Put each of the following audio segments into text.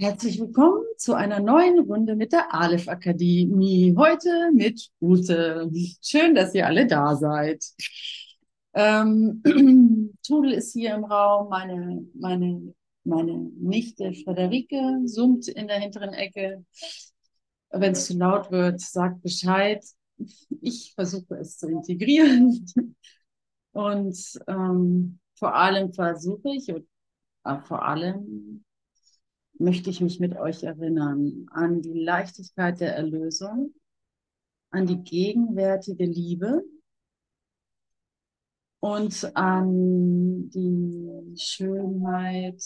Herzlich willkommen zu einer neuen Runde mit der Aleph Akademie. Heute mit Ute. Schön, dass ihr alle da seid. Ähm, Tudel ist hier im Raum. Meine, meine, meine Nichte Frederike summt in der hinteren Ecke. Wenn es zu laut wird, sagt Bescheid. Ich versuche es zu integrieren. Und ähm, vor allem versuche ich, äh, vor allem möchte ich mich mit euch erinnern an die Leichtigkeit der Erlösung, an die gegenwärtige Liebe und an die Schönheit,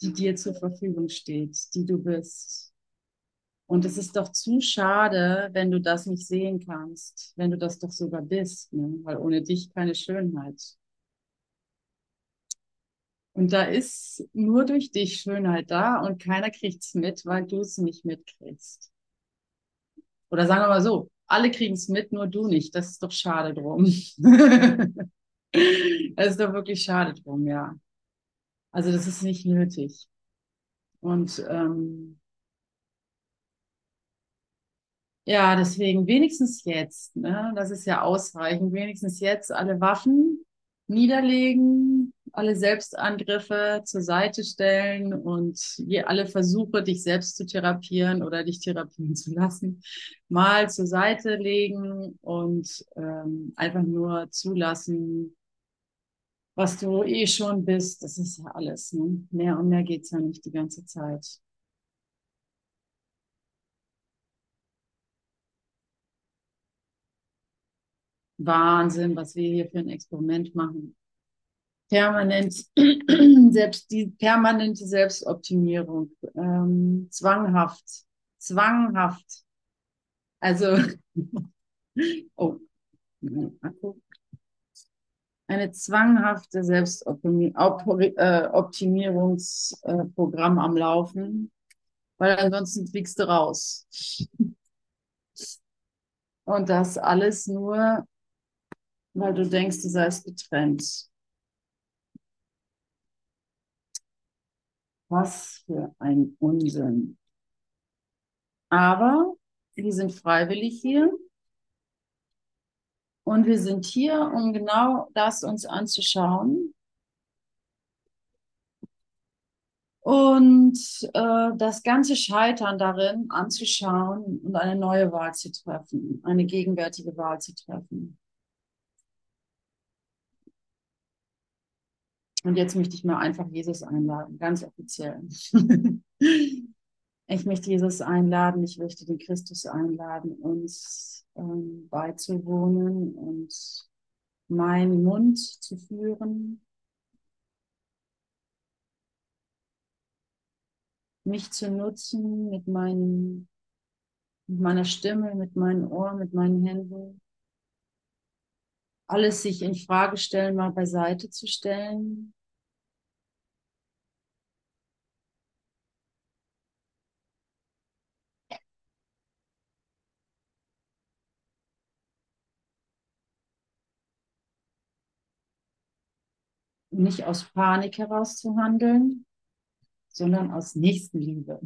die dir zur Verfügung steht, die du bist. Und es ist doch zu schade, wenn du das nicht sehen kannst, wenn du das doch sogar bist, ne? weil ohne dich keine Schönheit. Und da ist nur durch dich Schönheit da und keiner kriegt's mit, weil du es nicht mitkriegst. Oder sagen wir mal so, alle kriegen es mit, nur du nicht. Das ist doch schade drum. das ist doch wirklich schade drum, ja. Also das ist nicht nötig. Und ähm, ja, deswegen wenigstens jetzt, ne? Das ist ja ausreichend. Wenigstens jetzt alle Waffen niederlegen, alle Selbstangriffe zur Seite stellen und je alle Versuche, dich selbst zu therapieren oder dich therapieren zu lassen, mal zur Seite legen und ähm, einfach nur zulassen, was du eh schon bist. Das ist ja alles. Ne? Mehr und mehr geht's ja nicht die ganze Zeit. Wahnsinn, was wir hier für ein Experiment machen permanent selbst die permanente Selbstoptimierung, ähm, zwanghaft, zwanghaft. Also, oh, Akku. Eine zwanghafte Selbstoptimierungsprogramm äh, am Laufen, weil ansonsten fliegst du raus. Und das alles nur, weil du denkst, du seist getrennt. Was für ein Unsinn. Aber wir sind freiwillig hier. Und wir sind hier, um genau das uns anzuschauen. Und äh, das ganze Scheitern darin anzuschauen und eine neue Wahl zu treffen, eine gegenwärtige Wahl zu treffen. Und jetzt möchte ich mal einfach Jesus einladen, ganz offiziell. ich möchte Jesus einladen, ich möchte den Christus einladen, uns ähm, beizuwohnen und meinen Mund zu führen, mich zu nutzen mit, meinen, mit meiner Stimme, mit meinen Ohren, mit meinen Händen, alles sich in Frage stellen, mal beiseite zu stellen. Nicht aus Panik heraus zu handeln, sondern aus Nächstenliebe.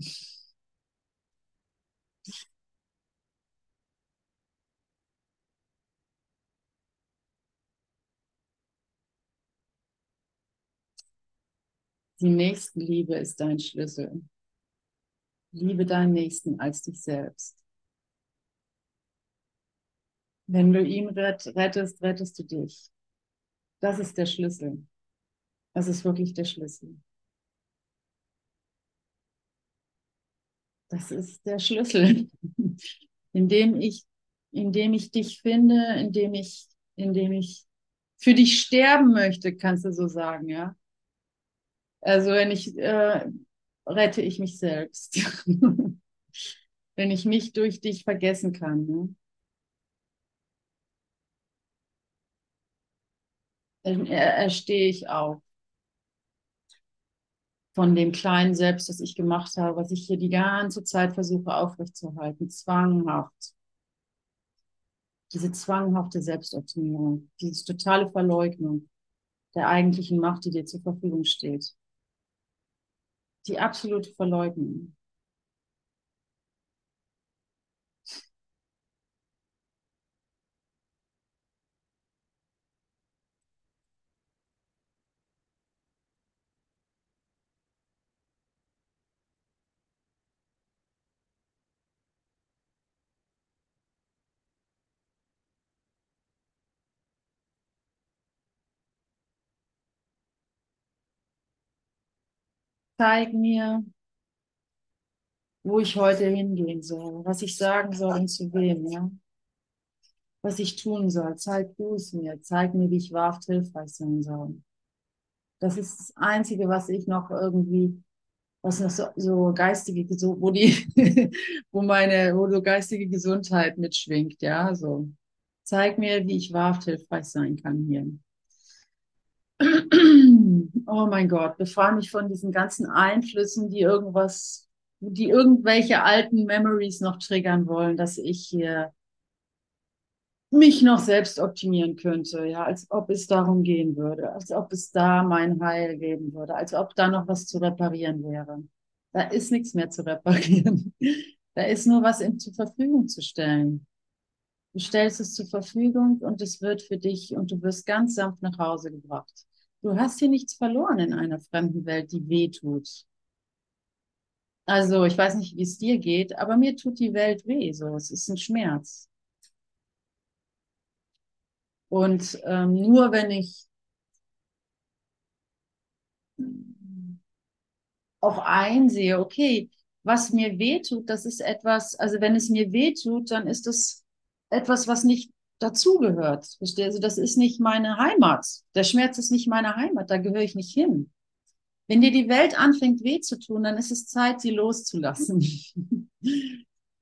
Die Nächstenliebe ist dein Schlüssel. Liebe deinen Nächsten als dich selbst. Wenn du ihn rettest, rettest du dich. Das ist der Schlüssel. Das ist wirklich der Schlüssel. Das ist der Schlüssel, indem ich, indem ich dich finde, indem ich, indem ich für dich sterben möchte, kannst du so sagen, ja. Also wenn ich äh, rette ich mich selbst. wenn ich mich durch dich vergessen kann. Ne? Dann erstehe ich auf von dem kleinen Selbst, das ich gemacht habe, was ich hier die ganze Zeit versuche aufrechtzuerhalten, zwanghaft. Diese zwanghafte Selbstoptimierung, diese totale Verleugnung der eigentlichen Macht, die dir zur Verfügung steht. Die absolute Verleugnung. Zeig mir, wo ich heute hingehen soll, was ich sagen soll und zu wem, ja. Was ich tun soll. Zeig du es mir. Zeig mir, wie ich wahrhaft hilfreich sein soll. Das ist das Einzige, was ich noch irgendwie, was noch so, so geistige, wo die, wo meine, wo so geistige Gesundheit mitschwingt, ja, so. Zeig mir, wie ich wahrhaft hilfreich sein kann hier. Oh mein Gott, befreie mich von diesen ganzen Einflüssen, die irgendwas, die irgendwelche alten Memories noch triggern wollen, dass ich hier mich noch selbst optimieren könnte, ja, als ob es darum gehen würde, als ob es da mein Heil geben würde, als ob da noch was zu reparieren wäre. Da ist nichts mehr zu reparieren. Da ist nur was ihm zur Verfügung zu stellen. Du stellst es zur Verfügung und es wird für dich und du wirst ganz sanft nach Hause gebracht. Du hast hier nichts verloren in einer fremden Welt, die weh tut. Also, ich weiß nicht, wie es dir geht, aber mir tut die Welt weh, so. Es ist ein Schmerz. Und ähm, nur wenn ich auch einsehe, okay, was mir wehtut, das ist etwas, also wenn es mir wehtut, dann ist es etwas, was nicht dazugehört. Verstehst du? Also das ist nicht meine Heimat. Der Schmerz ist nicht meine Heimat, da gehöre ich nicht hin. Wenn dir die Welt anfängt weh zu tun, dann ist es Zeit, sie loszulassen.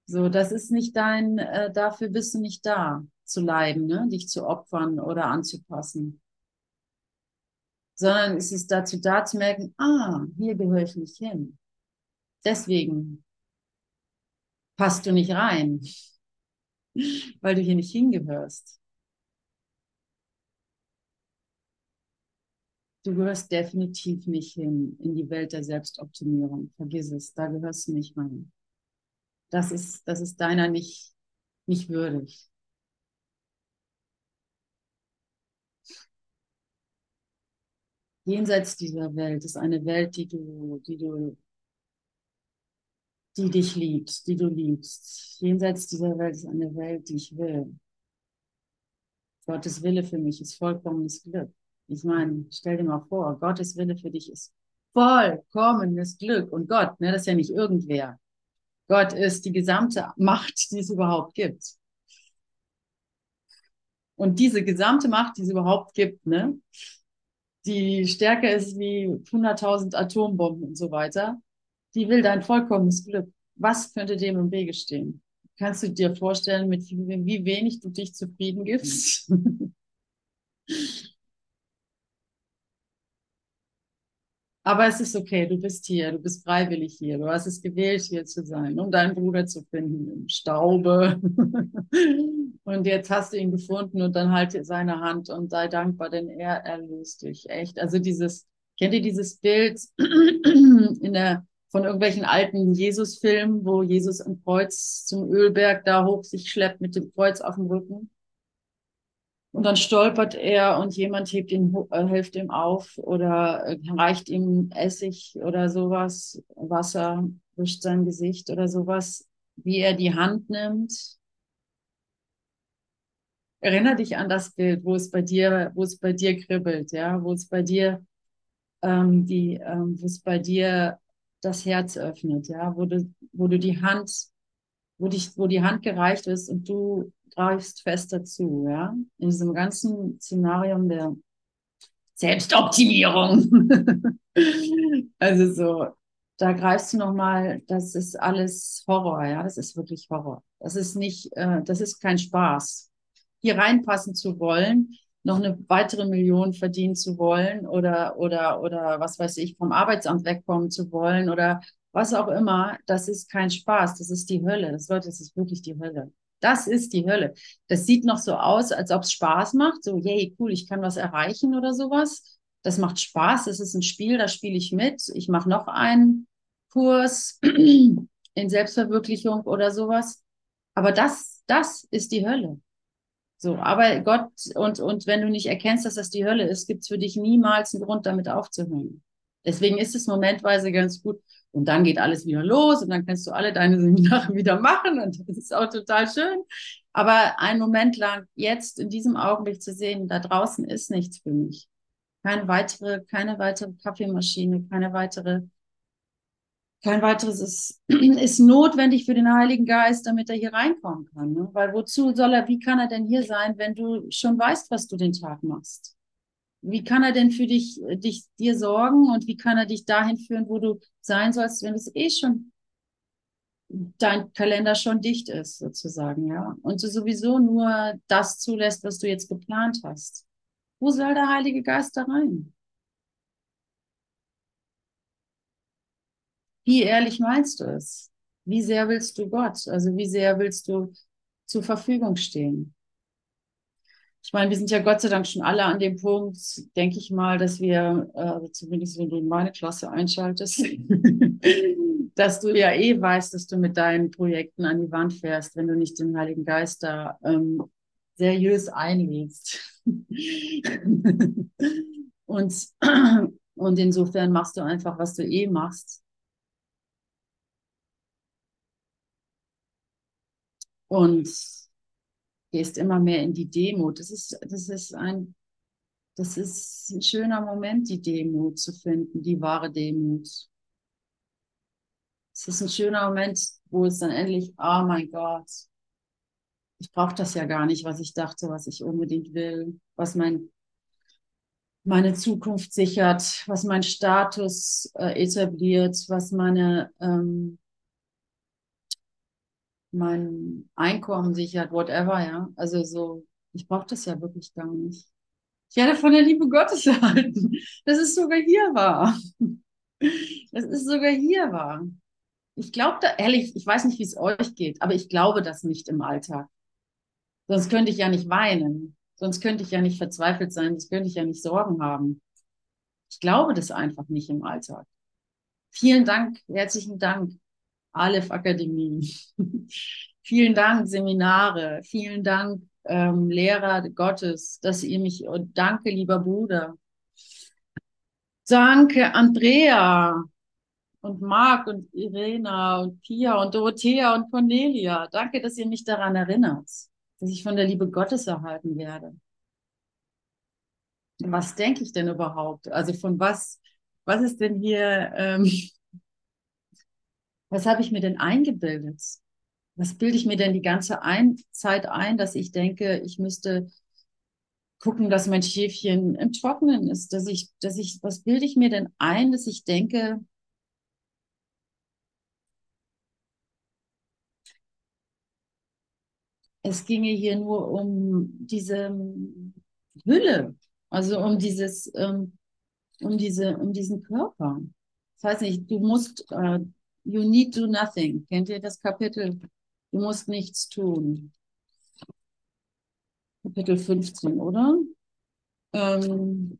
so, das ist nicht dein, äh, dafür bist du nicht da zu leiden, ne? dich zu opfern oder anzupassen. Sondern es ist dazu da zu merken, ah, hier gehöre ich nicht hin. Deswegen passt du nicht rein, weil du hier nicht hingehörst. Du gehörst definitiv nicht hin in die Welt der Selbstoptimierung. Vergiss es, da gehörst du nicht rein. Das ist, das ist deiner nicht, nicht würdig. jenseits dieser Welt ist eine Welt, die du, die du, die dich liebt, die du liebst. Jenseits dieser Welt ist eine Welt, die ich will. Gottes Wille für mich ist vollkommenes Glück. Ich meine, stell dir mal vor, Gottes Wille für dich ist vollkommenes Glück. Und Gott, ne, das ist ja nicht irgendwer. Gott ist die gesamte Macht, die es überhaupt gibt. Und diese gesamte Macht, die es überhaupt gibt, ne, die stärker ist wie 100.000 Atombomben und so weiter, die will dein vollkommenes Glück. Was könnte dem im Wege stehen? Kannst du dir vorstellen, mit wie wenig du dich zufrieden gibst? Aber es ist okay, du bist hier, du bist freiwillig hier, du hast es gewählt, hier zu sein, um deinen Bruder zu finden im Staube. und jetzt hast du ihn gefunden und dann halte seine Hand und sei dankbar, denn er erlöst dich. Echt. Also dieses, kennt ihr dieses Bild in der, von irgendwelchen alten Jesus-Filmen, wo Jesus im Kreuz zum Ölberg da hoch sich schleppt mit dem Kreuz auf dem Rücken? Und dann stolpert er und jemand hebt ihn, äh, hilft ihm auf oder äh, reicht ihm Essig oder sowas, Wasser durch sein Gesicht oder sowas, wie er die Hand nimmt. Erinner dich an das Bild, wo es bei dir, wo es bei dir kribbelt, ja, wo es bei dir ähm, die, ähm, wo es bei dir das Herz öffnet, ja, wo du, wo du die Hand, wo dich, wo die Hand gereicht ist und du greifst fest dazu, ja, in diesem ganzen Szenarium der Selbstoptimierung. also so, da greifst du nochmal, das ist alles Horror, ja, das ist wirklich Horror. Das ist nicht, äh, das ist kein Spaß. Hier reinpassen zu wollen, noch eine weitere Million verdienen zu wollen oder, oder, oder was weiß ich, vom Arbeitsamt wegkommen zu wollen oder was auch immer, das ist kein Spaß, das ist die Hölle. Das Leute, das ist wirklich die Hölle. Das ist die Hölle. Das sieht noch so aus, als ob es Spaß macht. So, yay, cool, ich kann was erreichen oder sowas. Das macht Spaß. Das ist ein Spiel, da spiele ich mit. Ich mache noch einen Kurs in Selbstverwirklichung oder sowas. Aber das, das ist die Hölle. So, aber Gott, und, und wenn du nicht erkennst, dass das die Hölle ist, gibt es für dich niemals einen Grund, damit aufzuhören. Deswegen ist es momentweise ganz gut. Und dann geht alles wieder los und dann kannst du alle deine Seminare wieder machen und das ist auch total schön. Aber einen Moment lang jetzt in diesem Augenblick zu sehen, da draußen ist nichts für mich. Keine weitere, keine weitere Kaffeemaschine, keine weitere, kein weiteres ist, ist notwendig für den Heiligen Geist, damit er hier reinkommen kann. Ne? Weil wozu soll er, wie kann er denn hier sein, wenn du schon weißt, was du den Tag machst? Wie kann er denn für dich, äh, dich, dir sorgen und wie kann er dich dahin führen, wo du sein sollst, wenn es eh schon dein Kalender schon dicht ist, sozusagen, ja. Und du sowieso nur das zulässt, was du jetzt geplant hast. Wo soll der Heilige Geist da rein? Wie ehrlich meinst du es? Wie sehr willst du Gott? Also wie sehr willst du zur Verfügung stehen? ich meine, wir sind ja Gott sei Dank schon alle an dem Punkt, denke ich mal, dass wir, äh, zumindest wenn du in meine Klasse einschaltest, dass du ja eh weißt, dass du mit deinen Projekten an die Wand fährst, wenn du nicht den Heiligen Geist da ähm, seriös einlegst. und, und insofern machst du einfach, was du eh machst. Und gehst immer mehr in die Demut. Das ist, das ist ein, das ist ein schöner Moment, die Demut zu finden, die wahre Demut. Es ist ein schöner Moment, wo es dann endlich, oh mein Gott, ich brauche das ja gar nicht, was ich dachte, was ich unbedingt will, was mein, meine Zukunft sichert, was mein Status äh, etabliert, was meine ähm, mein Einkommen sichert, whatever, ja. Also so, ich brauche das ja wirklich gar nicht. Ich werde von der Liebe Gottes erhalten. Das ist sogar hier wahr. Das ist sogar hier wahr. Ich glaube da, ehrlich, ich weiß nicht, wie es euch geht, aber ich glaube das nicht im Alltag. Sonst könnte ich ja nicht weinen. Sonst könnte ich ja nicht verzweifelt sein. Sonst könnte ich ja nicht Sorgen haben. Ich glaube das einfach nicht im Alltag. Vielen Dank, herzlichen Dank. Aleph Akademie. vielen Dank, Seminare. Vielen Dank, ähm, Lehrer Gottes, dass ihr mich, oh, danke, lieber Bruder. Danke, Andrea und Marc und Irena und Pia und Dorothea und Cornelia. Danke, dass ihr mich daran erinnert, dass ich von der Liebe Gottes erhalten werde. Was denke ich denn überhaupt? Also von was, was ist denn hier, ähm, was habe ich mir denn eingebildet? Was bilde ich mir denn die ganze ein Zeit ein, dass ich denke, ich müsste gucken, dass mein Schäfchen im Trockenen ist, dass ich, dass ich, was bilde ich mir denn ein, dass ich denke, es ginge hier nur um diese Hülle, also um dieses, ähm, um diese, um diesen Körper. Das heißt nicht, du musst, äh, You need do nothing. Kennt ihr das Kapitel? Du musst nichts tun. Kapitel 15, oder? Ähm,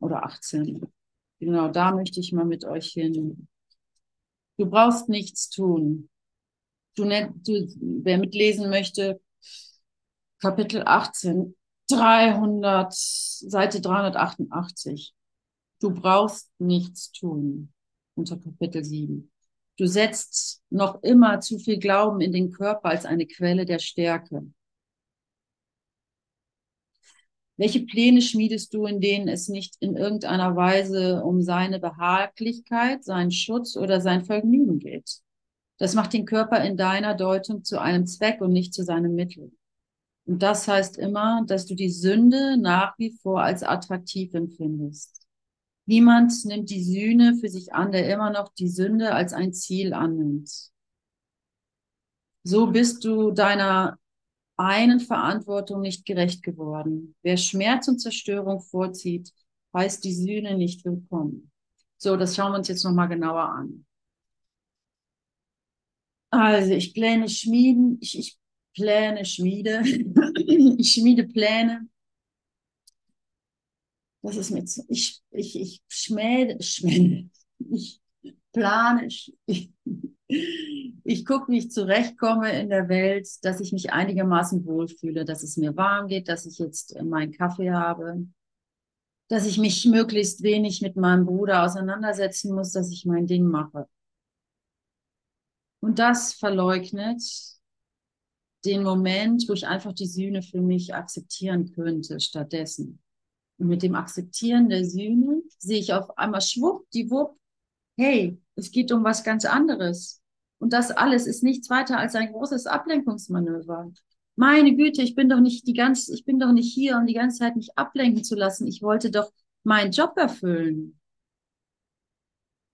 oder 18. Genau, da möchte ich mal mit euch hin. Du brauchst nichts tun. Du, du, wer mitlesen möchte, Kapitel 18, 300, Seite 388. Du brauchst nichts tun. Unter Kapitel 7. Du setzt noch immer zu viel Glauben in den Körper als eine Quelle der Stärke. Welche Pläne schmiedest du, in denen es nicht in irgendeiner Weise um seine Behaglichkeit, seinen Schutz oder sein Vergnügen geht? Das macht den Körper in deiner Deutung zu einem Zweck und nicht zu seinem Mittel. Und das heißt immer, dass du die Sünde nach wie vor als attraktiv empfindest. Niemand nimmt die Sühne für sich an, der immer noch die Sünde als ein Ziel annimmt. So bist du deiner einen Verantwortung nicht gerecht geworden. Wer Schmerz und Zerstörung vorzieht, heißt die Sühne nicht willkommen. So, das schauen wir uns jetzt nochmal genauer an. Also, ich pläne schmieden, ich, ich pläne schmiede, ich schmiede Pläne, das ist mir zu, ich, ich, ich schmäde, schmäde, ich, plane, ich, ich, ich gucke, wie ich zurechtkomme in der Welt, dass ich mich einigermaßen wohlfühle, dass es mir warm geht, dass ich jetzt meinen Kaffee habe, dass ich mich möglichst wenig mit meinem Bruder auseinandersetzen muss, dass ich mein Ding mache. Und das verleugnet den Moment, wo ich einfach die Sühne für mich akzeptieren könnte stattdessen. Und mit dem Akzeptieren der Sühne sehe ich auf einmal schwuppdiwupp, hey, es geht um was ganz anderes. Und das alles ist nichts weiter als ein großes Ablenkungsmanöver. Meine Güte, ich bin doch nicht die ganze, ich bin doch nicht hier, um die ganze Zeit mich ablenken zu lassen. Ich wollte doch meinen Job erfüllen.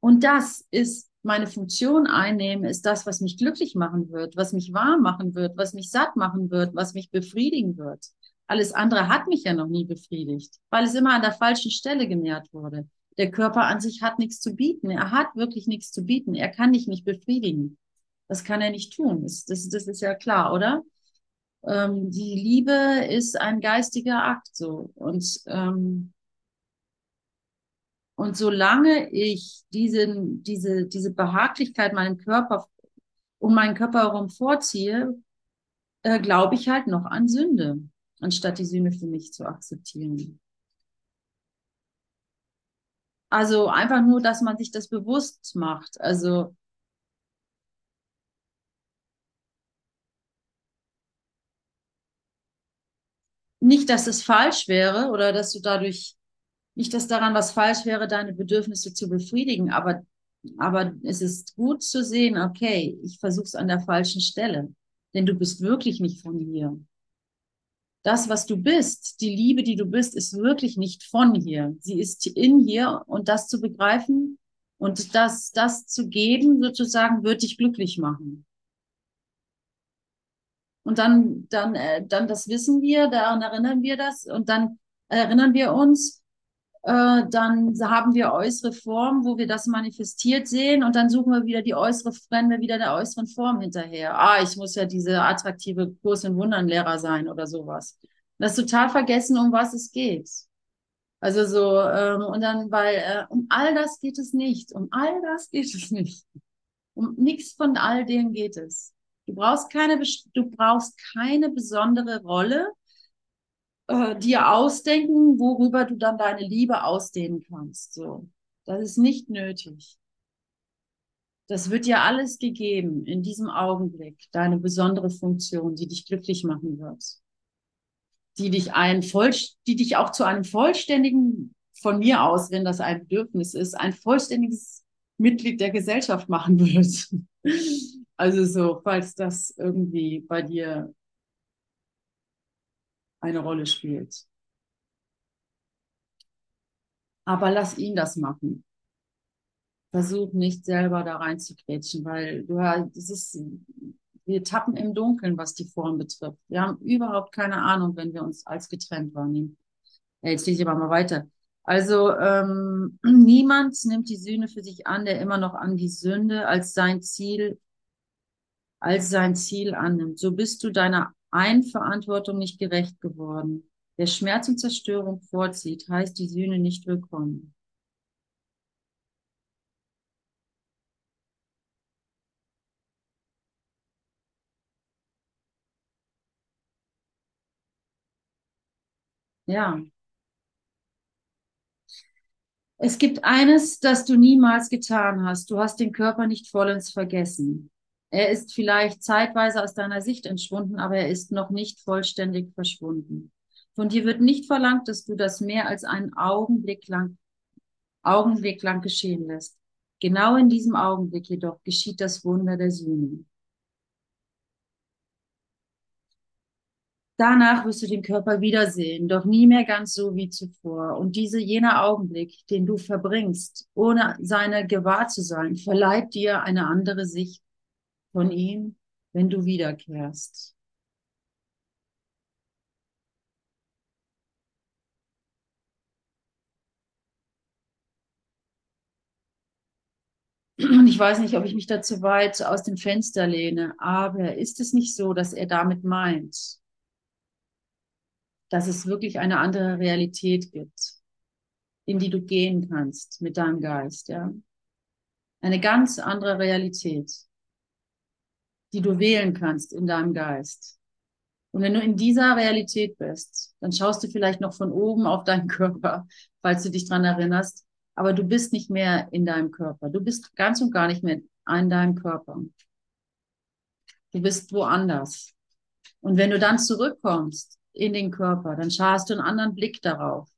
Und das ist meine Funktion einnehmen, ist das, was mich glücklich machen wird, was mich warm machen wird, was mich satt machen wird, was mich befriedigen wird. Alles andere hat mich ja noch nie befriedigt, weil es immer an der falschen Stelle genährt wurde. Der Körper an sich hat nichts zu bieten. Er hat wirklich nichts zu bieten. Er kann dich nicht befriedigen. Das kann er nicht tun. Das, das, das ist ja klar, oder? Ähm, die Liebe ist ein geistiger Akt so. Und, ähm, und solange ich diesen, diese, diese Behaglichkeit meinem Körper um meinen Körper herum vorziehe, äh, glaube ich halt noch an Sünde, anstatt die Sünde für mich zu akzeptieren. Also einfach nur, dass man sich das bewusst macht. Also nicht, dass es falsch wäre oder dass du dadurch, nicht, dass daran was falsch wäre, deine Bedürfnisse zu befriedigen, aber, aber es ist gut zu sehen, okay, ich versuche es an der falschen Stelle, denn du bist wirklich nicht von hier. Das, was du bist, die Liebe, die du bist, ist wirklich nicht von hier. Sie ist in hier und das zu begreifen und das, das zu geben, sozusagen, wird dich glücklich machen. Und dann, dann, äh, dann das wissen wir, daran erinnern wir das und dann erinnern wir uns, äh, dann haben wir äußere Form, wo wir das manifestiert sehen und dann suchen wir wieder die äußere, rennen wir wieder der äußeren Form hinterher. Ah, ich muss ja diese attraktive Kurs in Wundern Lehrer sein oder sowas. Das ist total vergessen, um was es geht. Also so, ähm, und dann, weil äh, um all das geht es nicht. Um all das geht es nicht. Um nichts von all dem geht es. Du brauchst keine, du brauchst keine besondere Rolle äh, dir ausdenken, worüber du dann deine Liebe ausdehnen kannst. So, das ist nicht nötig. Das wird dir alles gegeben in diesem Augenblick, deine besondere Funktion, die dich glücklich machen wird, die dich ein die dich auch zu einem vollständigen, von mir aus, wenn das ein Bedürfnis ist, ein vollständiges Mitglied der Gesellschaft machen wird. Also so, falls das irgendwie bei dir eine Rolle spielt. Aber lass ihn das machen. Versuch nicht selber da reinzukretschen, weil du das ist, wir tappen im Dunkeln, was die Form betrifft. Wir haben überhaupt keine Ahnung, wenn wir uns als getrennt wahrnehmen. Jetzt lese ich aber mal weiter. Also ähm, niemand nimmt die Sühne für sich an, der immer noch an die Sünde als sein Ziel als sein Ziel annimmt. So bist du deiner Eigenverantwortung nicht gerecht geworden. Wer Schmerz und Zerstörung vorzieht, heißt die Sühne nicht willkommen. Ja. Es gibt eines, das du niemals getan hast. Du hast den Körper nicht vollends vergessen. Er ist vielleicht zeitweise aus deiner Sicht entschwunden, aber er ist noch nicht vollständig verschwunden. Von dir wird nicht verlangt, dass du das mehr als einen Augenblick lang, Augenblick lang geschehen lässt. Genau in diesem Augenblick jedoch geschieht das Wunder der Sühne. Danach wirst du den Körper wiedersehen, doch nie mehr ganz so wie zuvor. Und diese jener Augenblick, den du verbringst, ohne seine gewahr zu sein, verleiht dir eine andere Sicht von ihm, wenn du wiederkehrst. Und ich weiß nicht, ob ich mich da zu weit aus dem Fenster lehne, aber ist es nicht so, dass er damit meint, dass es wirklich eine andere Realität gibt, in die du gehen kannst mit deinem Geist, ja? Eine ganz andere Realität, die du wählen kannst in deinem Geist. Und wenn du in dieser Realität bist, dann schaust du vielleicht noch von oben auf deinen Körper, falls du dich dran erinnerst. Aber du bist nicht mehr in deinem Körper. Du bist ganz und gar nicht mehr in deinem Körper. Du bist woanders. Und wenn du dann zurückkommst in den Körper, dann hast du einen anderen Blick darauf.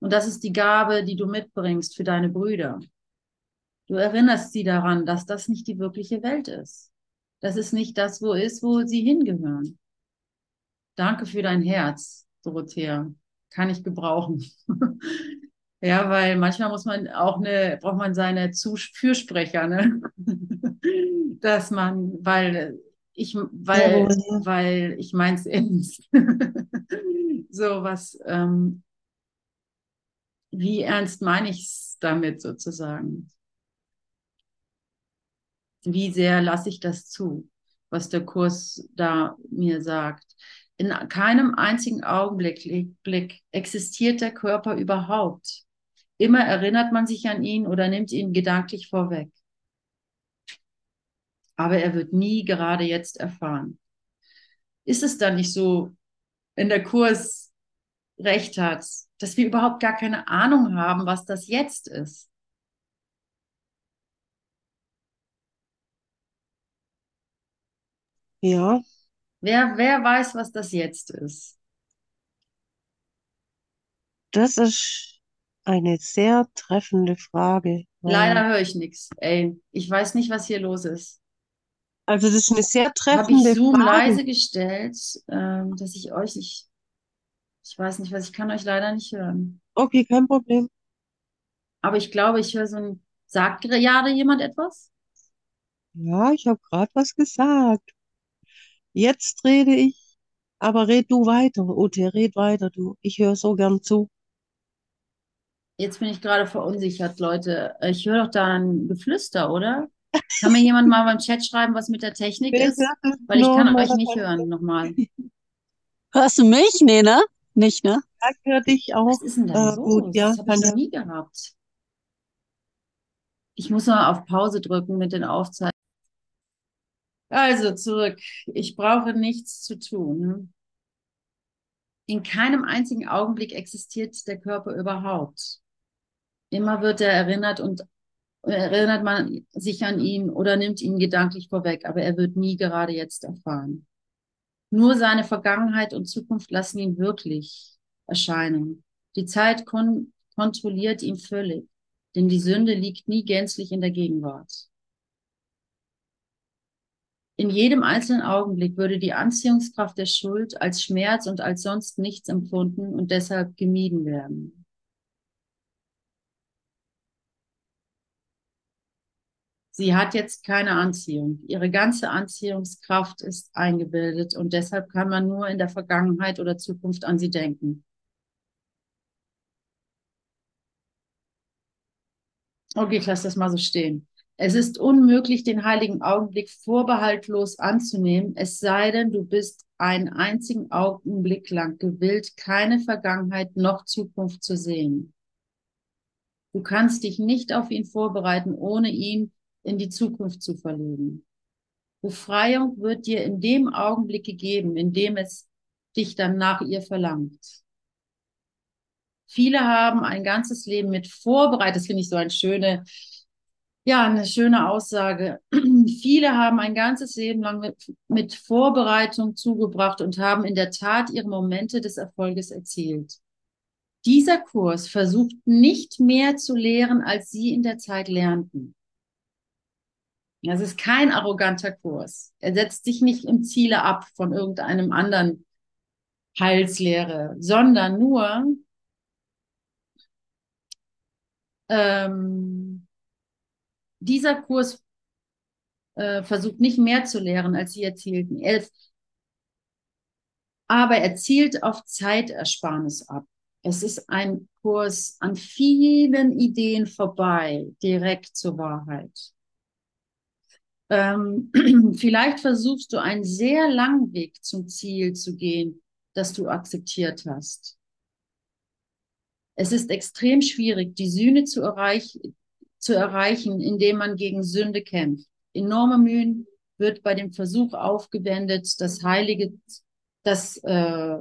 Und das ist die Gabe, die du mitbringst für deine Brüder. Du erinnerst sie daran, dass das nicht die wirkliche Welt ist. Das ist nicht das, wo ist, wo sie hingehören. Danke für dein Herz, Dorothea. Kann ich gebrauchen. ja, weil manchmal muss man auch eine, braucht man seine Zus Fürsprecher, ne? Dass man, weil ich, weil, ja, weil ich meins ernst. so was, ähm, wie ernst meine ich es damit sozusagen? Wie sehr lasse ich das zu, was der Kurs da mir sagt? In keinem einzigen Augenblick Blick existiert der Körper überhaupt. Immer erinnert man sich an ihn oder nimmt ihn gedanklich vorweg aber er wird nie gerade jetzt erfahren. Ist es dann nicht so, wenn der Kurs recht hat, dass wir überhaupt gar keine Ahnung haben, was das jetzt ist? Ja. Wer, wer weiß, was das jetzt ist? Das ist eine sehr treffende Frage. Leider höre ich nichts. Ey, ich weiß nicht, was hier los ist. Also das ist eine sehr Habe ich treffende Zoom Frage. leise gestellt, ähm, dass ich euch nicht, ich weiß nicht was, ich kann euch leider nicht hören. Okay, kein Problem. Aber ich glaube, ich höre so ein, sagt gerade jemand etwas? Ja, ich habe gerade was gesagt. Jetzt rede ich, aber red du weiter, Ute, red weiter, du. Ich höre so gern zu. Jetzt bin ich gerade verunsichert, Leute. Ich höre doch da ein Geflüster, oder? Kann mir jemand mal beim Chat schreiben, was mit der Technik ist? Weil ich kann euch nicht hören, nochmal. Hörst du mich? Nee, ne? Nicht, ne? Ja, ich höre dich auch Was ist denn da äh, gut, los? ja, Das habe ich noch nie gehabt. Ich muss mal auf Pause drücken mit den Aufzeichnungen. Also zurück. Ich brauche nichts zu tun. In keinem einzigen Augenblick existiert der Körper überhaupt. Immer wird er erinnert und erinnert man sich an ihn oder nimmt ihn gedanklich vorweg, aber er wird nie gerade jetzt erfahren. Nur seine Vergangenheit und Zukunft lassen ihn wirklich erscheinen. Die Zeit kon kontrolliert ihn völlig, denn die Sünde liegt nie gänzlich in der Gegenwart. In jedem einzelnen Augenblick würde die Anziehungskraft der Schuld als Schmerz und als sonst nichts empfunden und deshalb gemieden werden. Sie hat jetzt keine Anziehung. Ihre ganze Anziehungskraft ist eingebildet und deshalb kann man nur in der Vergangenheit oder Zukunft an sie denken. Okay, ich lasse das mal so stehen. Es ist unmöglich, den heiligen Augenblick vorbehaltlos anzunehmen, es sei denn, du bist einen einzigen Augenblick lang gewillt, keine Vergangenheit noch Zukunft zu sehen. Du kannst dich nicht auf ihn vorbereiten, ohne ihn in die Zukunft zu verlegen. Befreiung wird dir in dem Augenblick gegeben, in dem es dich dann nach ihr verlangt. Viele haben ein ganzes Leben mit vorbereitet. Das finde ich so eine schöne, ja, eine schöne Aussage. Viele haben ein ganzes Leben lang mit, mit Vorbereitung zugebracht und haben in der Tat ihre Momente des Erfolges erzielt. Dieser Kurs versucht nicht mehr zu lehren, als sie in der Zeit lernten. Das ist kein arroganter Kurs. Er setzt sich nicht im Ziele ab von irgendeinem anderen Heilslehre, sondern nur ähm, dieser Kurs äh, versucht nicht mehr zu lehren, als sie erzielten. Er, aber er zielt auf Zeitersparnis ab. Es ist ein Kurs an vielen Ideen vorbei, direkt zur Wahrheit. Ähm, vielleicht versuchst du einen sehr langen Weg zum Ziel zu gehen, das du akzeptiert hast. Es ist extrem schwierig, die Sühne zu erreichen, zu erreichen, indem man gegen Sünde kämpft. Enorme Mühen wird bei dem Versuch aufgewendet, das Heilige, das äh,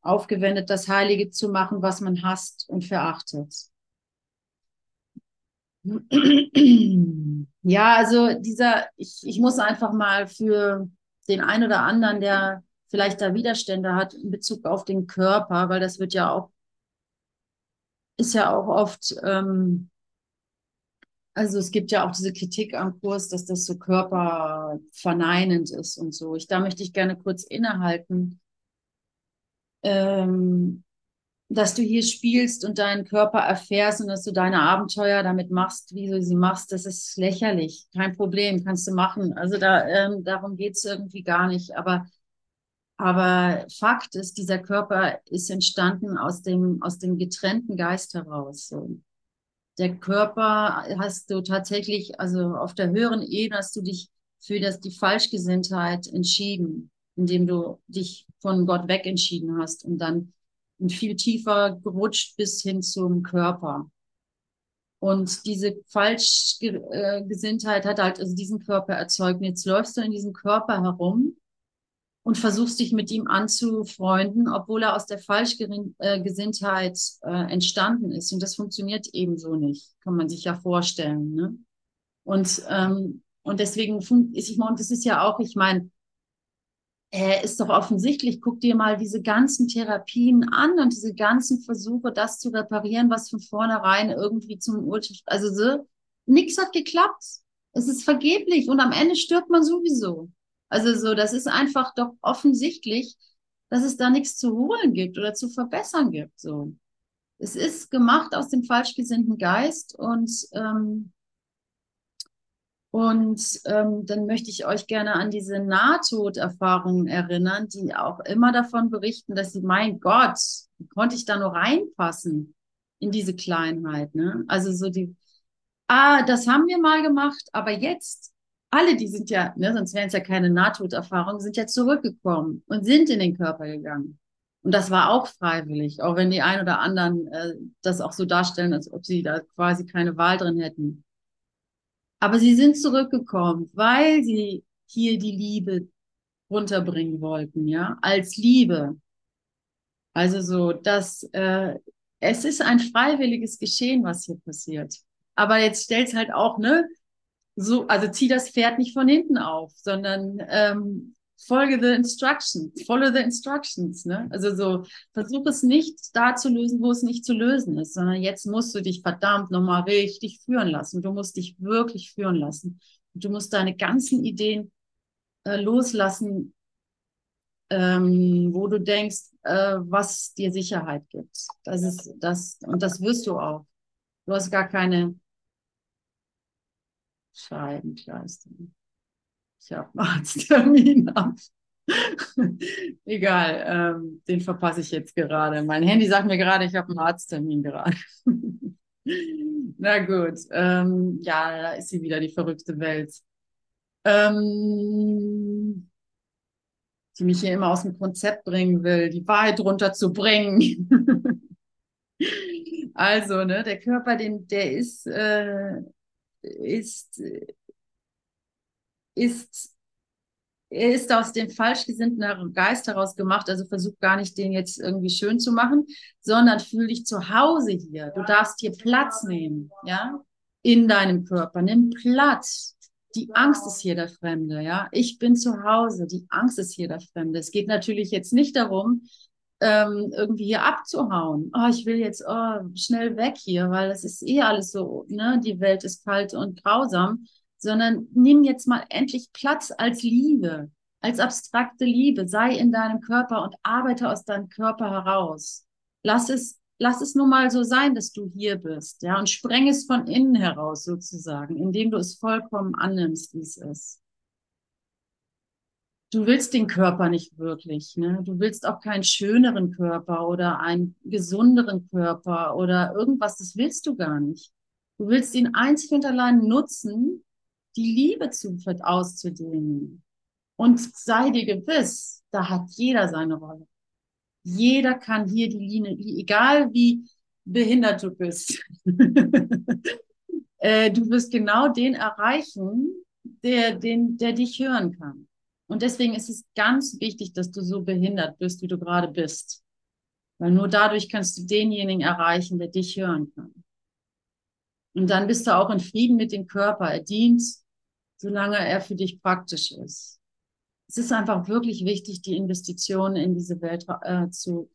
aufgewendet, das Heilige zu machen, was man hasst und verachtet. Ja, also dieser, ich, ich muss einfach mal für den einen oder anderen, der vielleicht da Widerstände hat in Bezug auf den Körper, weil das wird ja auch, ist ja auch oft, ähm, also es gibt ja auch diese Kritik am Kurs, dass das so körperverneinend ist und so. Ich, da möchte ich gerne kurz innehalten. Ähm, dass du hier spielst und deinen Körper erfährst und dass du deine Abenteuer damit machst, wie du sie machst, das ist lächerlich. Kein Problem, kannst du machen. Also da, ähm, darum geht's irgendwie gar nicht. Aber, aber Fakt ist, dieser Körper ist entstanden aus dem, aus dem getrennten Geist heraus. So. Der Körper hast du tatsächlich, also auf der höheren Ebene hast du dich für das, die Falschgesinntheit entschieden, indem du dich von Gott weg entschieden hast und dann viel tiefer gerutscht bis hin zum Körper. Und diese Falschgesinntheit hat halt also diesen Körper erzeugt. Und jetzt läufst du in diesem Körper herum und versuchst dich mit ihm anzufreunden, obwohl er aus der Falschgesinntheit äh, entstanden ist. Und das funktioniert ebenso nicht, kann man sich ja vorstellen. Ne? Und, ähm, und deswegen ist ich und das ist ja auch, ich meine, äh, ist doch offensichtlich, guck dir mal diese ganzen Therapien an und diese ganzen Versuche, das zu reparieren, was von vornherein irgendwie zum Urteil, also so, nichts hat geklappt. Es ist vergeblich und am Ende stirbt man sowieso. Also so, das ist einfach doch offensichtlich, dass es da nichts zu holen gibt oder zu verbessern gibt. So, es ist gemacht aus dem falsch gesinnten Geist und ähm, und ähm, dann möchte ich euch gerne an diese Nahtoderfahrungen erinnern, die auch immer davon berichten, dass sie, mein Gott, wie konnte ich da nur reinpassen in diese Kleinheit? Ne? Also so die, ah, das haben wir mal gemacht, aber jetzt, alle, die sind ja, ne, sonst wären es ja keine Nahtoderfahrungen, sind ja zurückgekommen und sind in den Körper gegangen. Und das war auch freiwillig, auch wenn die ein oder anderen äh, das auch so darstellen, als ob sie da quasi keine Wahl drin hätten. Aber sie sind zurückgekommen, weil sie hier die Liebe runterbringen wollten, ja, als Liebe. Also so, dass äh, es ist ein freiwilliges Geschehen, was hier passiert. Aber jetzt stellt halt auch, ne, so, also zieh das Pferd nicht von hinten auf, sondern ähm, folge the instructions, follow the instructions, ne? Also so, versuch es nicht da zu lösen, wo es nicht zu lösen ist, sondern jetzt musst du dich verdammt nochmal richtig führen lassen. Du musst dich wirklich führen lassen. Du musst deine ganzen Ideen äh, loslassen, ähm, wo du denkst, äh, was dir Sicherheit gibt. Das ist das, und das wirst du auch. Du hast gar keine Scheibenkleistung. Ich habe einen Arzttermin ab. Egal, ähm, den verpasse ich jetzt gerade. Mein Handy sagt mir gerade, ich habe einen Arzttermin gerade. Na gut, ähm, ja, da ist sie wieder, die verrückte Welt. Ähm, die mich hier immer aus dem Konzept bringen will, die Wahrheit runterzubringen. also, ne, der Körper, den, der ist, äh, ist ist, ist aus dem falsch gesinnten Geist heraus gemacht, also versuch gar nicht, den jetzt irgendwie schön zu machen, sondern fühl dich zu Hause hier. Du darfst hier Platz nehmen, ja, in deinem Körper. Nimm Platz. Die Angst ist hier der Fremde, ja. Ich bin zu Hause. Die Angst ist hier der Fremde. Es geht natürlich jetzt nicht darum, ähm, irgendwie hier abzuhauen. Oh, ich will jetzt oh, schnell weg hier, weil es ist eh alles so, ne? Die Welt ist kalt und grausam sondern nimm jetzt mal endlich Platz als Liebe, als abstrakte Liebe. Sei in deinem Körper und arbeite aus deinem Körper heraus. Lass es, lass es nun mal so sein, dass du hier bist, ja, und spreng es von innen heraus sozusagen, indem du es vollkommen annimmst, wie es ist. Du willst den Körper nicht wirklich, ne? Du willst auch keinen schöneren Körper oder einen gesunderen Körper oder irgendwas, das willst du gar nicht. Du willst ihn einzig und allein nutzen, die Liebe zu, auszudehnen. Und sei dir gewiss, da hat jeder seine Rolle. Jeder kann hier die Linie, egal wie behindert du bist. äh, du wirst genau den erreichen, der, den, der dich hören kann. Und deswegen ist es ganz wichtig, dass du so behindert bist, wie du gerade bist. Weil nur dadurch kannst du denjenigen erreichen, der dich hören kann. Und dann bist du auch in Frieden mit dem Körper. Er dient, solange er für dich praktisch ist. Es ist einfach wirklich wichtig, die Investitionen in diese Welt äh, zu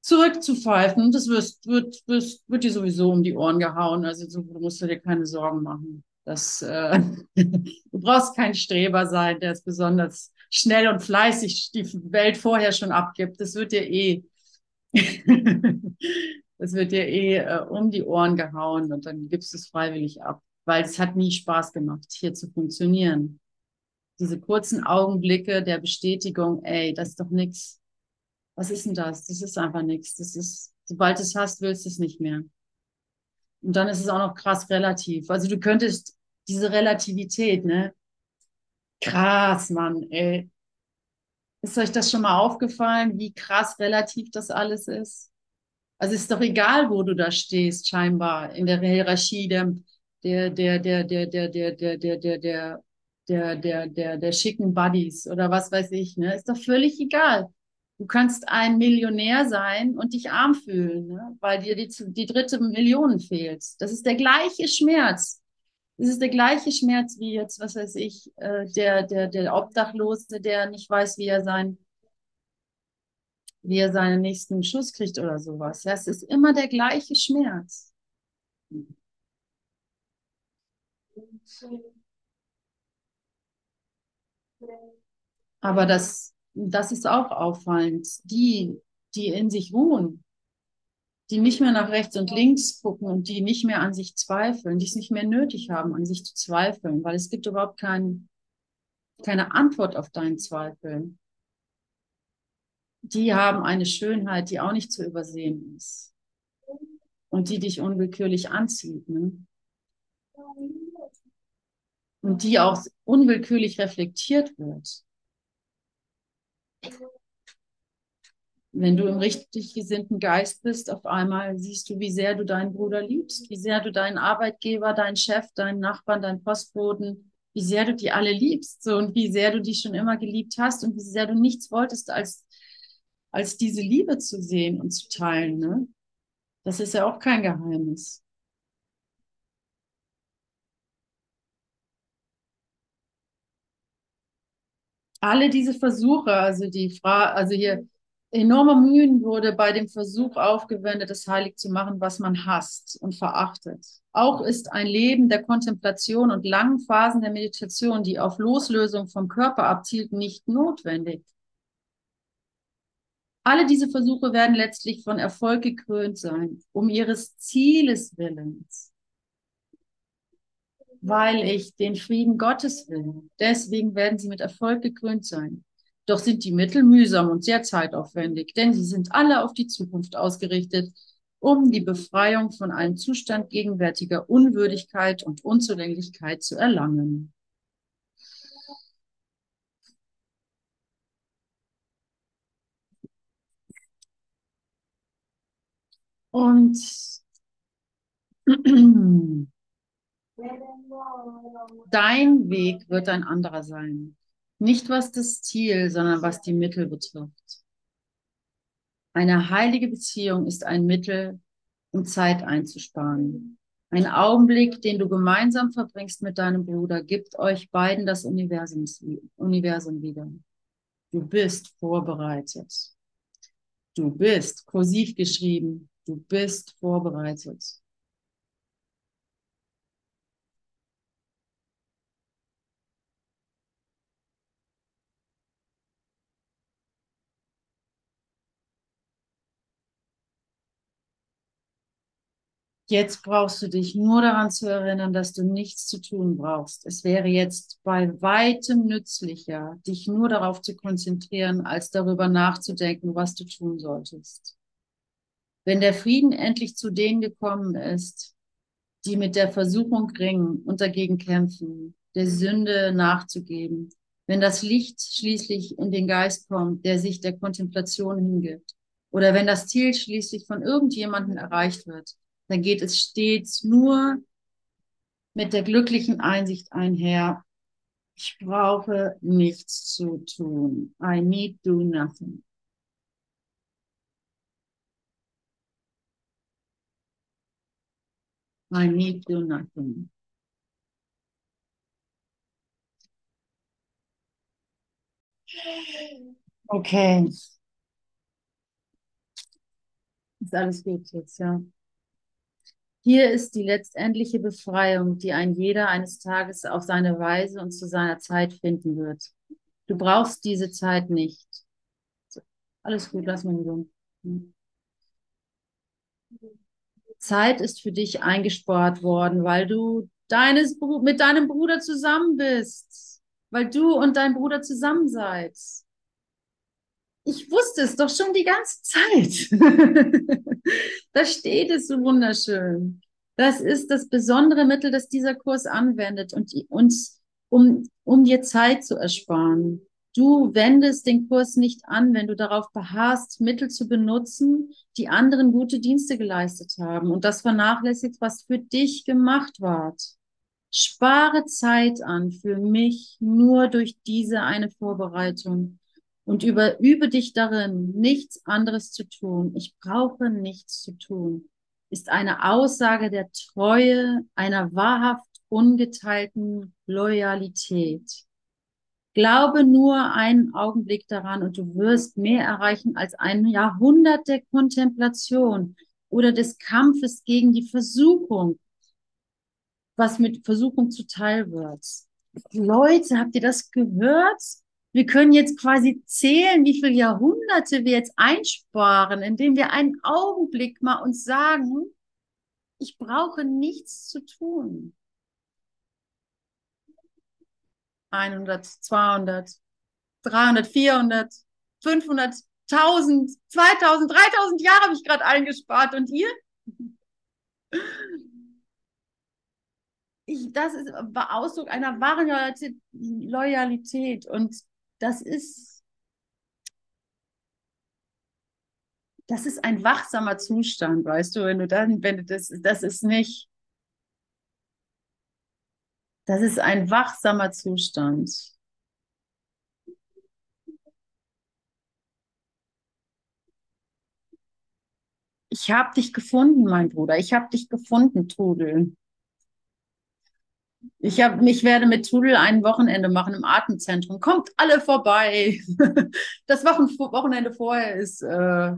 zurückzupfeifen. Das wird, wird, wird, wird dir sowieso um die Ohren gehauen. Also so musst du dir keine Sorgen machen. Das, äh, du brauchst kein Streber sein, der es besonders schnell und fleißig die Welt vorher schon abgibt. Das wird dir eh, das wird dir eh äh, um die Ohren gehauen und dann gibst du es freiwillig ab, weil es hat nie Spaß gemacht, hier zu funktionieren. Diese kurzen Augenblicke der Bestätigung, ey, das ist doch nix. Was ist denn das? Das ist einfach nichts. Das ist, sobald du es hast, willst du es nicht mehr. Und dann ist es auch noch krass relativ. Also du könntest diese Relativität, ne? Krass, Mann, ey. Ist euch das schon mal aufgefallen, wie krass relativ das alles ist? Also ist doch egal, wo du da stehst, scheinbar, in der Hierarchie der, der, der, der, der, der, der, der, der, der, der, der, der, der, der schicken Buddies oder was weiß ich, ne? Ist doch völlig egal. Du kannst ein Millionär sein und dich arm fühlen, ne? weil dir die, die dritte Million fehlt. Das ist der gleiche Schmerz. Das ist der gleiche Schmerz wie jetzt, was weiß ich, äh, der, der, der Obdachlose, der nicht weiß, wie er sein, wie er seinen nächsten Schuss kriegt oder sowas. Es ist immer der gleiche Schmerz. Aber das, das ist auch auffallend. Die, die in sich ruhen, die nicht mehr nach rechts und links gucken und die nicht mehr an sich zweifeln, die es nicht mehr nötig haben, an sich zu zweifeln, weil es gibt überhaupt kein, keine Antwort auf deinen Zweifel. Die haben eine Schönheit, die auch nicht zu übersehen ist und die dich unwillkürlich anzieht. Ne? Und die auch unwillkürlich reflektiert wird. Wenn du im richtig gesinnten Geist bist, auf einmal siehst du, wie sehr du deinen Bruder liebst, wie sehr du deinen Arbeitgeber, deinen Chef, deinen Nachbarn, deinen Postboten, wie sehr du die alle liebst so, und wie sehr du die schon immer geliebt hast und wie sehr du nichts wolltest, als, als diese Liebe zu sehen und zu teilen. Ne? Das ist ja auch kein Geheimnis. Alle diese Versuche, also die Frage, also hier, enormer Mühen wurde bei dem Versuch aufgewendet, es heilig zu machen, was man hasst und verachtet. Auch ist ein Leben der Kontemplation und langen Phasen der Meditation, die auf Loslösung vom Körper abzielten, nicht notwendig. Alle diese Versuche werden letztlich von Erfolg gekrönt sein, um ihres Zieles willens, weil ich den Frieden Gottes will. Deswegen werden sie mit Erfolg gekrönt sein. Doch sind die Mittel mühsam und sehr zeitaufwendig, denn sie sind alle auf die Zukunft ausgerichtet, um die Befreiung von einem Zustand gegenwärtiger Unwürdigkeit und Unzulänglichkeit zu erlangen. Und dein Weg wird ein anderer sein. Nicht was das Ziel, sondern was die Mittel betrifft. Eine heilige Beziehung ist ein Mittel, um Zeit einzusparen. Ein Augenblick, den du gemeinsam verbringst mit deinem Bruder, gibt euch beiden das Universum, wieder. Du bist vorbereitet. Du bist kursiv geschrieben. Du bist vorbereitet. Jetzt brauchst du dich nur daran zu erinnern, dass du nichts zu tun brauchst. Es wäre jetzt bei weitem nützlicher, dich nur darauf zu konzentrieren, als darüber nachzudenken, was du tun solltest. Wenn der Frieden endlich zu denen gekommen ist, die mit der Versuchung ringen und dagegen kämpfen, der Sünde nachzugeben, wenn das Licht schließlich in den Geist kommt, der sich der Kontemplation hingibt, oder wenn das Ziel schließlich von irgendjemandem erreicht wird, dann geht es stets nur mit der glücklichen Einsicht einher, ich brauche nichts zu tun. I need do nothing. I need do nothing. Okay. Ist alles gut jetzt, ja. Hier ist die letztendliche Befreiung, die ein jeder eines Tages auf seine Weise und zu seiner Zeit finden wird. Du brauchst diese Zeit nicht. Alles gut, lass mich so. Zeit ist für dich eingespart worden, weil du deines, mit deinem Bruder zusammen bist, weil du und dein Bruder zusammen seid. Ich wusste es doch schon die ganze Zeit. da steht es so wunderschön. Das ist das besondere Mittel, das dieser Kurs anwendet und uns, um, um dir Zeit zu ersparen. Du wendest den Kurs nicht an, wenn du darauf beharrst, Mittel zu benutzen, die anderen gute Dienste geleistet haben und das vernachlässigt, was für dich gemacht ward. Spare Zeit an für mich nur durch diese eine Vorbereitung und über, übe dich darin, nichts anderes zu tun. Ich brauche nichts zu tun, ist eine Aussage der Treue, einer wahrhaft ungeteilten Loyalität. Glaube nur einen Augenblick daran und du wirst mehr erreichen als ein Jahrhundert der Kontemplation oder des Kampfes gegen die Versuchung, was mit Versuchung zuteil wird. Leute, habt ihr das gehört? Wir können jetzt quasi zählen, wie viele Jahrhunderte wir jetzt einsparen, indem wir einen Augenblick mal uns sagen, ich brauche nichts zu tun. 100, 200, 300, 400, 500, 1000, 2000, 3000 Jahre habe ich gerade eingespart. Und ihr? Ich, das ist Ausdruck einer wahren Loyalität. Und das ist, das ist ein wachsamer Zustand, weißt du, wenn du dann, wenn du das, das ist nicht, das ist ein wachsamer Zustand. Ich habe dich gefunden, mein Bruder. Ich habe dich gefunden, Trudel. Ich, hab, ich werde mit Trudel ein Wochenende machen im Atemzentrum. Kommt alle vorbei. Das Wochen, Wochenende vorher ist äh,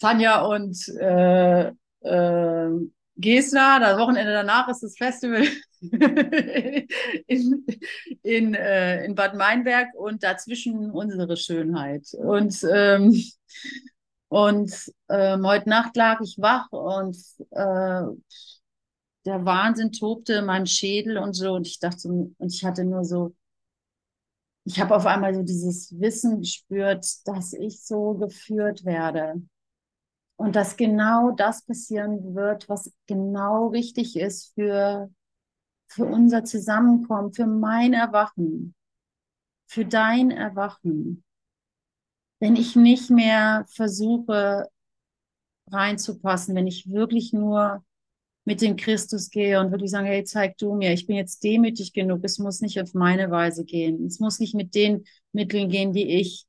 Tanja und äh, äh, Gesner. Das Wochenende danach ist das Festival in, in, äh, in Bad Meinberg und dazwischen unsere Schönheit. Und, ähm, und ähm, heute Nacht lag ich wach und äh, der Wahnsinn tobte in meinem Schädel und so. Und ich dachte, und ich hatte nur so, ich habe auf einmal so dieses Wissen gespürt, dass ich so geführt werde. Und dass genau das passieren wird, was genau richtig ist für, für unser Zusammenkommen, für mein Erwachen, für dein Erwachen. Wenn ich nicht mehr versuche reinzupassen, wenn ich wirklich nur mit dem Christus gehe und wirklich sagen, hey, zeig du mir, ich bin jetzt demütig genug, es muss nicht auf meine Weise gehen. Es muss nicht mit den Mitteln gehen, die ich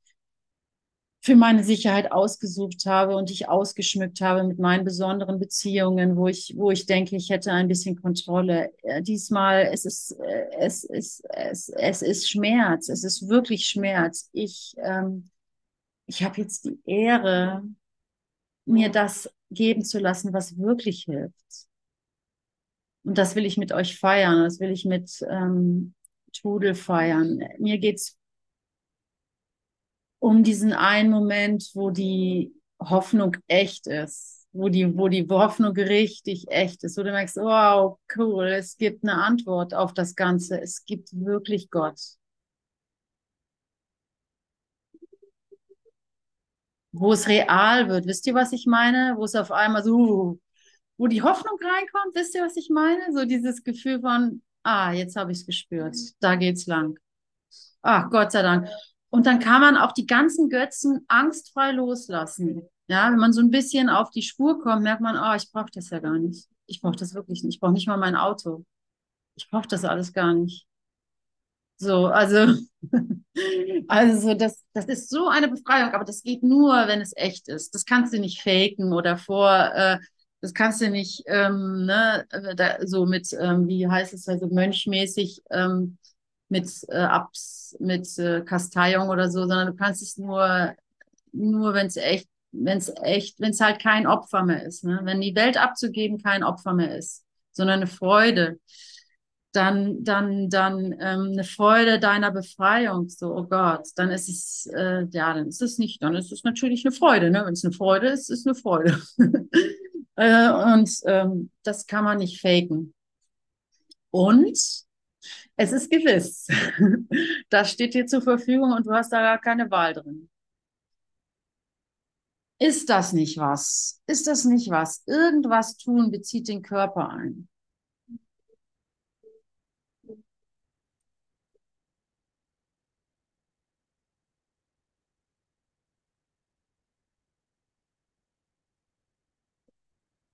für meine Sicherheit ausgesucht habe und ich ausgeschmückt habe mit meinen besonderen Beziehungen, wo ich, wo ich denke, ich hätte ein bisschen Kontrolle. Diesmal, es ist, äh, es ist, es, es ist Schmerz. Es ist wirklich Schmerz. Ich, ähm, ich habe jetzt die Ehre, mir das geben zu lassen, was wirklich hilft. Und das will ich mit euch feiern, das will ich mit ähm, Trudel feiern. Mir geht's um diesen einen Moment, wo die Hoffnung echt ist, wo die, wo die Hoffnung richtig echt ist, wo du merkst, wow, cool, es gibt eine Antwort auf das Ganze, es gibt wirklich Gott. Wo es real wird, wisst ihr, was ich meine? Wo es auf einmal so, wo die Hoffnung reinkommt, wisst ihr, was ich meine? So dieses Gefühl von, ah, jetzt habe ich es gespürt, da geht's lang. Ach, Gott sei Dank. Und dann kann man auch die ganzen Götzen angstfrei loslassen. Ja, wenn man so ein bisschen auf die Spur kommt, merkt man, ah, ich brauche das ja gar nicht. Ich brauche das wirklich nicht. Ich brauche nicht mal mein Auto. ich brauche das alles gar nicht. So, also, also das, das ist so eine Befreiung, aber das geht nur, wenn es echt ist. Das kannst du nicht faken oder vor, äh, das kannst du nicht ähm, ne, da, so mit, ähm, wie heißt es also mönchmäßig ähm, mit äh, Abs, mit äh, Kasteiung oder so, sondern du kannst es nur, nur wenn es echt, wenn es echt, wenn es halt kein Opfer mehr ist, ne? Wenn die Welt abzugeben kein Opfer mehr ist, sondern eine Freude dann, dann, dann ähm, eine Freude deiner Befreiung, so, oh Gott, dann ist es, äh, ja, dann ist es nicht, dann ist es natürlich eine Freude, ne? Wenn es eine Freude ist, ist eine Freude. äh, und ähm, das kann man nicht faken. Und es ist gewiss. das steht dir zur Verfügung und du hast da gar keine Wahl drin. Ist das nicht was? Ist das nicht was? Irgendwas tun bezieht den Körper ein.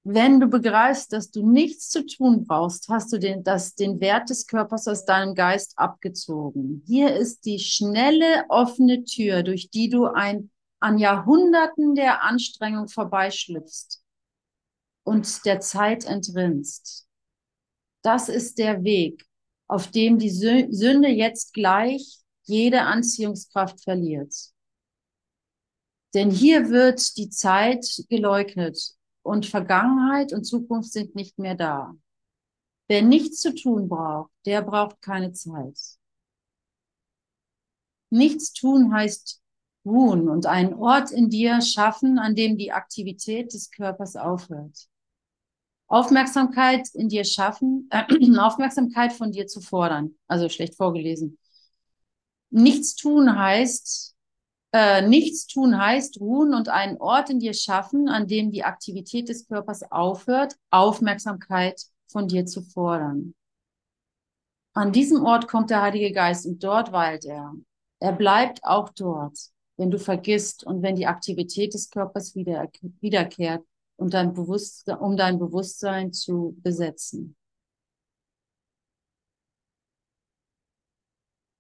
Wenn du begreifst, dass du nichts zu tun brauchst, hast du den, das, den Wert des Körpers aus deinem Geist abgezogen. Hier ist die schnelle, offene Tür, durch die du ein, an Jahrhunderten der Anstrengung vorbeischlüpfst und der Zeit entrinnst. Das ist der Weg, auf dem die Sünde jetzt gleich jede Anziehungskraft verliert. Denn hier wird die Zeit geleugnet und Vergangenheit und Zukunft sind nicht mehr da. Wer nichts zu tun braucht, der braucht keine Zeit. Nichts tun heißt ruhen und einen Ort in dir schaffen, an dem die Aktivität des Körpers aufhört. Aufmerksamkeit in dir schaffen, äh, Aufmerksamkeit von dir zu fordern. Also schlecht vorgelesen. Nichts tun heißt äh, nichts tun heißt ruhen und einen Ort in dir schaffen, an dem die Aktivität des Körpers aufhört, Aufmerksamkeit von dir zu fordern. An diesem Ort kommt der Heilige Geist und dort weilt er. Er bleibt auch dort, wenn du vergisst und wenn die Aktivität des Körpers wieder, wiederkehrt, um dein, um dein Bewusstsein zu besetzen.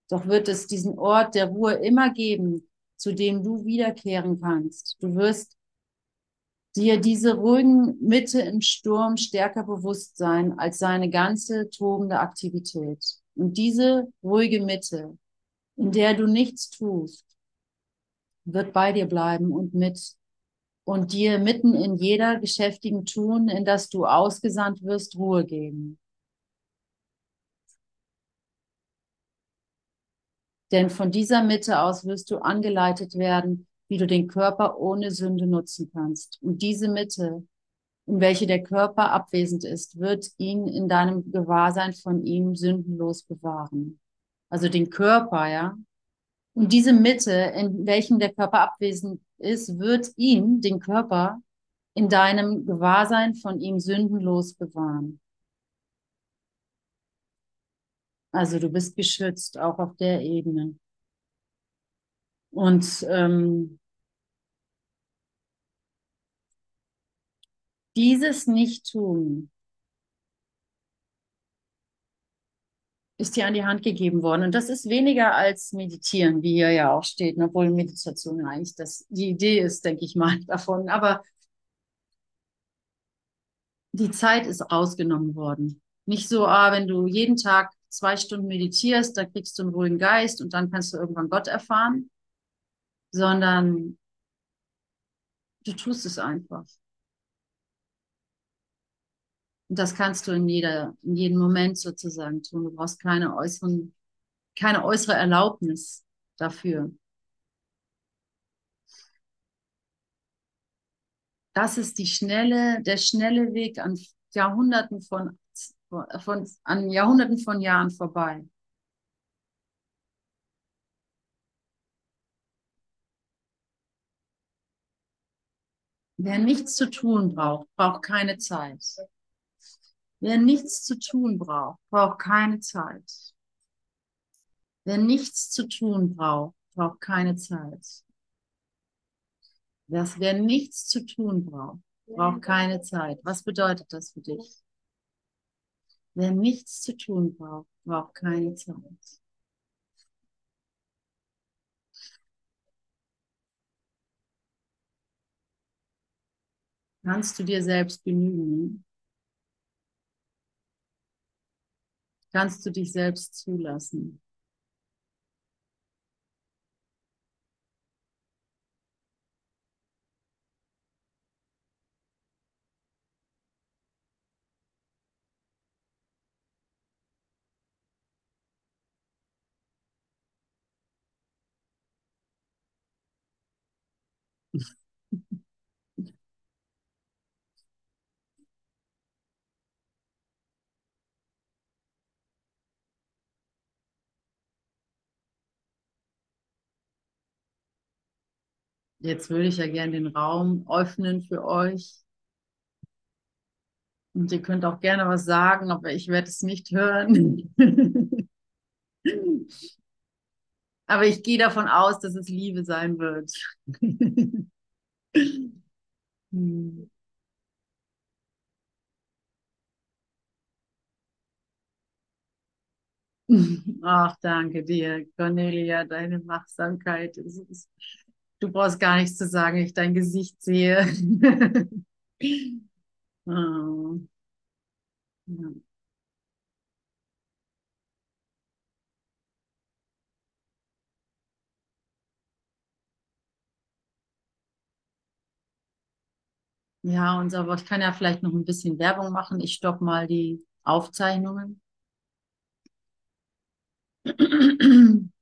Doch wird es diesen Ort der Ruhe immer geben, zu dem du wiederkehren kannst. Du wirst dir diese ruhigen Mitte im Sturm stärker bewusst sein als seine ganze tobende Aktivität. Und diese ruhige Mitte, in der du nichts tust, wird bei dir bleiben und mit und dir mitten in jeder geschäftigen Tun, in das du ausgesandt wirst, Ruhe geben. Denn von dieser Mitte aus wirst du angeleitet werden, wie du den Körper ohne Sünde nutzen kannst. Und diese Mitte, in welche der Körper abwesend ist, wird ihn in deinem Gewahrsein von ihm sündenlos bewahren. Also den Körper, ja. Und diese Mitte, in welchem der Körper abwesend ist, wird ihn, den Körper, in deinem Gewahrsein von ihm sündenlos bewahren. Also du bist geschützt, auch auf der Ebene. Und ähm, dieses Nicht-Tun ist dir an die Hand gegeben worden. Und das ist weniger als Meditieren, wie hier ja auch steht, obwohl Meditation eigentlich das, die Idee ist, denke ich mal, davon. Aber die Zeit ist rausgenommen worden. Nicht so, ah, wenn du jeden Tag zwei Stunden meditierst, da kriegst du einen ruhigen Geist und dann kannst du irgendwann Gott erfahren, sondern du tust es einfach. Und das kannst du in jeder, in jedem Moment sozusagen tun. Du brauchst keine äußeren, keine äußere Erlaubnis dafür. Das ist die schnelle, der schnelle Weg an Jahrhunderten von von, an Jahrhunderten von Jahren vorbei. Wer nichts zu tun braucht, braucht keine Zeit. Wer nichts zu tun braucht, braucht keine Zeit. Wer nichts zu tun braucht, braucht keine Zeit. Wer nichts zu tun braucht, braucht keine Zeit. Was bedeutet das für dich? Wer nichts zu tun braucht, braucht keine Zeit. Kannst du dir selbst genügen? Kannst du dich selbst zulassen? Jetzt würde ich ja gerne den Raum öffnen für euch. Und ihr könnt auch gerne was sagen, aber ich werde es nicht hören. aber ich gehe davon aus, dass es Liebe sein wird. Hm. Ach, danke dir, Cornelia, deine Wachsamkeit. ist- Du brauchst gar nichts zu sagen, ich dein Gesicht sehe. Oh. Ja. Ja, und aber ich kann ja vielleicht noch ein bisschen Werbung machen. Ich stoppe mal die Aufzeichnungen.